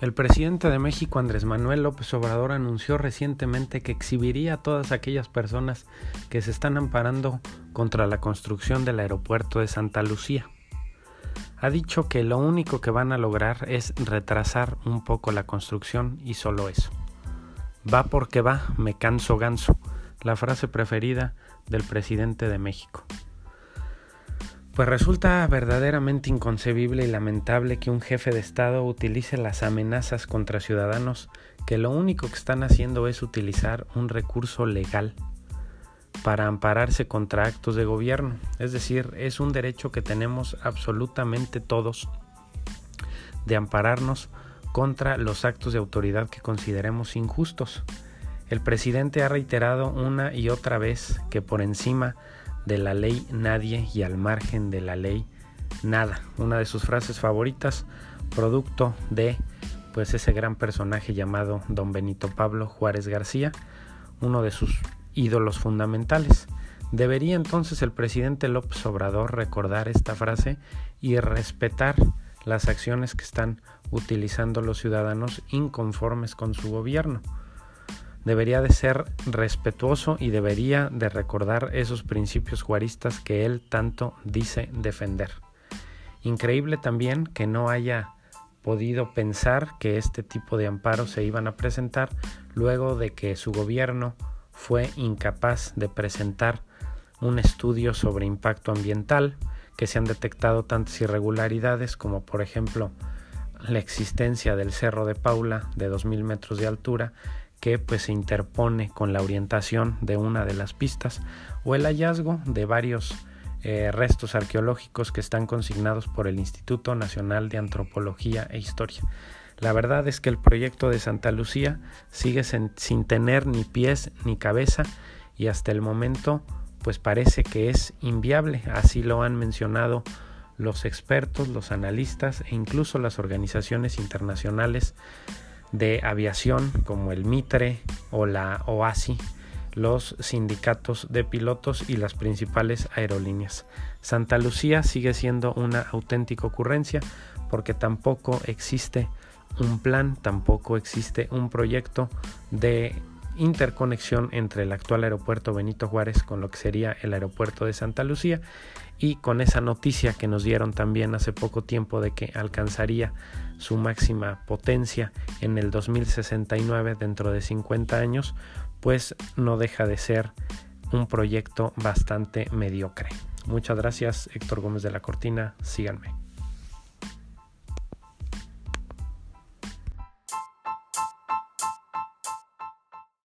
El presidente de México, Andrés Manuel López Obrador, anunció recientemente que exhibiría a todas aquellas personas que se están amparando contra la construcción del aeropuerto de Santa Lucía. Ha dicho que lo único que van a lograr es retrasar un poco la construcción y solo eso. Va porque va, me canso ganso, la frase preferida del presidente de México. Pues resulta verdaderamente inconcebible y lamentable que un jefe de Estado utilice las amenazas contra ciudadanos que lo único que están haciendo es utilizar un recurso legal para ampararse contra actos de gobierno. Es decir, es un derecho que tenemos absolutamente todos de ampararnos contra los actos de autoridad que consideremos injustos. El presidente ha reiterado una y otra vez que por encima de la ley nadie y al margen de la ley nada. Una de sus frases favoritas, producto de pues ese gran personaje llamado Don Benito Pablo Juárez García, uno de sus ídolos fundamentales. Debería entonces el presidente López Obrador recordar esta frase y respetar las acciones que están utilizando los ciudadanos inconformes con su gobierno debería de ser respetuoso y debería de recordar esos principios juaristas que él tanto dice defender. Increíble también que no haya podido pensar que este tipo de amparos se iban a presentar luego de que su gobierno fue incapaz de presentar un estudio sobre impacto ambiental, que se han detectado tantas irregularidades como por ejemplo la existencia del Cerro de Paula de 2.000 metros de altura que pues se interpone con la orientación de una de las pistas o el hallazgo de varios eh, restos arqueológicos que están consignados por el Instituto Nacional de Antropología e Historia. La verdad es que el proyecto de Santa Lucía sigue sin tener ni pies ni cabeza y hasta el momento pues parece que es inviable, así lo han mencionado los expertos, los analistas e incluso las organizaciones internacionales de aviación como el Mitre o la OASI, los sindicatos de pilotos y las principales aerolíneas. Santa Lucía sigue siendo una auténtica ocurrencia porque tampoco existe un plan, tampoco existe un proyecto de interconexión entre el actual aeropuerto Benito Juárez con lo que sería el aeropuerto de Santa Lucía y con esa noticia que nos dieron también hace poco tiempo de que alcanzaría su máxima potencia en el 2069 dentro de 50 años, pues no deja de ser un proyecto bastante mediocre. Muchas gracias Héctor Gómez de la Cortina, síganme.